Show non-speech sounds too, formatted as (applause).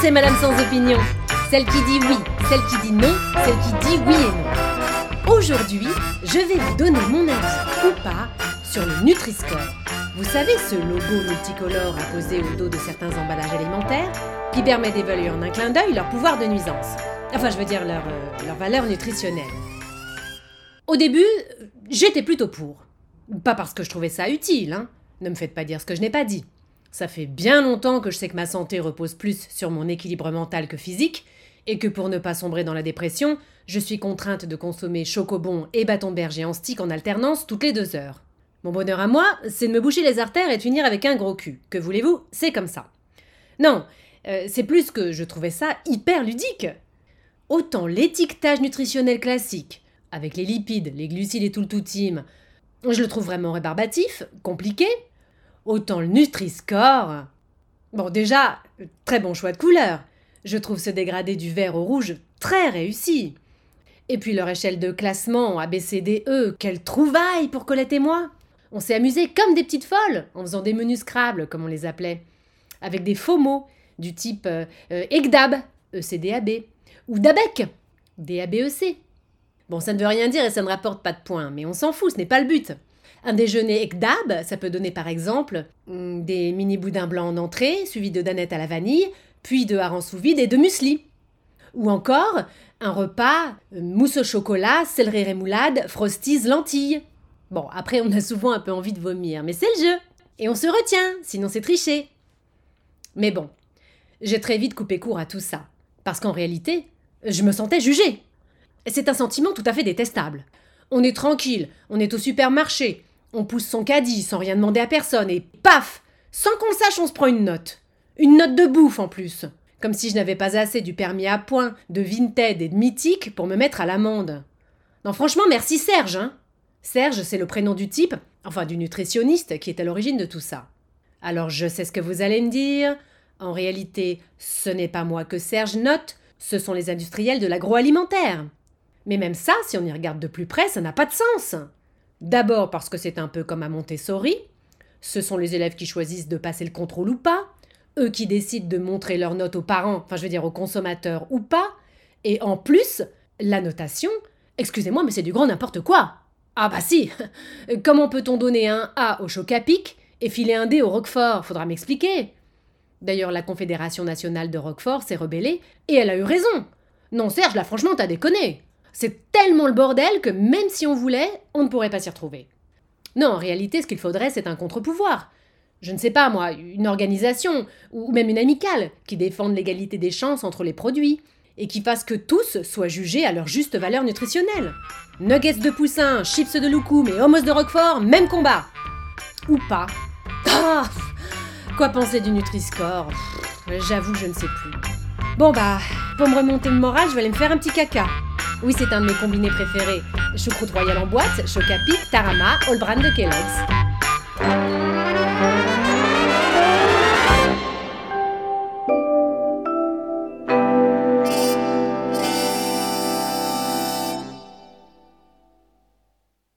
c'est Madame sans opinion. Celle qui dit oui, celle qui dit non, celle qui dit oui et non. Aujourd'hui, je vais vous donner mon avis ou pas sur le Nutri-Score. Vous savez ce logo multicolore apposé au dos de certains emballages alimentaires qui permet d'évaluer en un clin d'œil leur pouvoir de nuisance. Enfin, je veux dire leur, euh, leur valeur nutritionnelle. Au début, j'étais plutôt pour. Pas parce que je trouvais ça utile, hein. Ne me faites pas dire ce que je n'ai pas dit. Ça fait bien longtemps que je sais que ma santé repose plus sur mon équilibre mental que physique, et que pour ne pas sombrer dans la dépression, je suis contrainte de consommer chocobon et bâton berger en stick en alternance toutes les deux heures. Mon bonheur à moi, c'est de me boucher les artères et de finir avec un gros cul. Que voulez-vous? C'est comme ça. Non, euh, c'est plus que je trouvais ça hyper ludique. Autant l'étiquetage nutritionnel classique, avec les lipides, les glucides et tout le tout team, je le trouve vraiment rébarbatif, compliqué. Autant le Nutri-Score. Bon, déjà, très bon choix de couleur. Je trouve ce dégradé du vert au rouge très réussi. Et puis leur échelle de classement ABCDE, quelle trouvaille pour Colette et moi On s'est amusé comme des petites folles en faisant des menus Scrabble, comme on les appelait, avec des faux mots du type euh, euh, EGDAB, ECDAB, ou DABEC, DABEC. Bon, ça ne veut rien dire et ça ne rapporte pas de points, mais on s'en fout, ce n'est pas le but. Un déjeuner ECDAB, ça peut donner par exemple mm, des mini boudins blancs en entrée, suivis de danettes à la vanille, puis de harengs sous vide et de muesli. Ou encore un repas euh, mousse au chocolat, céleri rémoulade, frosties, lentilles. Bon, après on a souvent un peu envie de vomir, mais c'est le jeu. Et on se retient, sinon c'est tricher. Mais bon, j'ai très vite coupé court à tout ça, parce qu'en réalité, je me sentais jugée. C'est un sentiment tout à fait détestable. On est tranquille, on est au supermarché, on pousse son caddie sans rien demander à personne et paf Sans qu'on le sache, on se prend une note. Une note de bouffe en plus. Comme si je n'avais pas assez du permis à point, de Vinted et de Mythique pour me mettre à l'amende. Non, franchement, merci Serge, hein Serge, c'est le prénom du type, enfin du nutritionniste, qui est à l'origine de tout ça. Alors je sais ce que vous allez me dire. En réalité, ce n'est pas moi que Serge note, ce sont les industriels de l'agroalimentaire. Mais même ça, si on y regarde de plus près, ça n'a pas de sens. D'abord parce que c'est un peu comme à Montessori. Ce sont les élèves qui choisissent de passer le contrôle ou pas, eux qui décident de montrer leurs notes aux parents, enfin je veux dire aux consommateurs ou pas. Et en plus, la notation, excusez-moi, mais c'est du grand n'importe quoi. Ah bah si (laughs) Comment peut-on donner un A au choc à pic et filer un D au Roquefort? Faudra m'expliquer. D'ailleurs, la Confédération nationale de Roquefort s'est rebellée et elle a eu raison. Non, Serge, là franchement, t'as déconné. C'est tellement le bordel que même si on voulait, on ne pourrait pas s'y retrouver. Non, en réalité, ce qu'il faudrait, c'est un contre-pouvoir. Je ne sais pas, moi, une organisation, ou même une amicale, qui défende l'égalité des chances entre les produits, et qui fasse que tous soient jugés à leur juste valeur nutritionnelle. Nuggets de poussin, chips de loukoum et homos de roquefort, même combat Ou pas. Ah Quoi penser du Nutri-Score? J'avoue, je ne sais plus. Bon bah, pour me remonter le moral, je vais aller me faire un petit caca. Oui, c'est un de mes combinés préférés. Choucroute royale en boîte, chocapic, tarama, all brand de Kellogg's.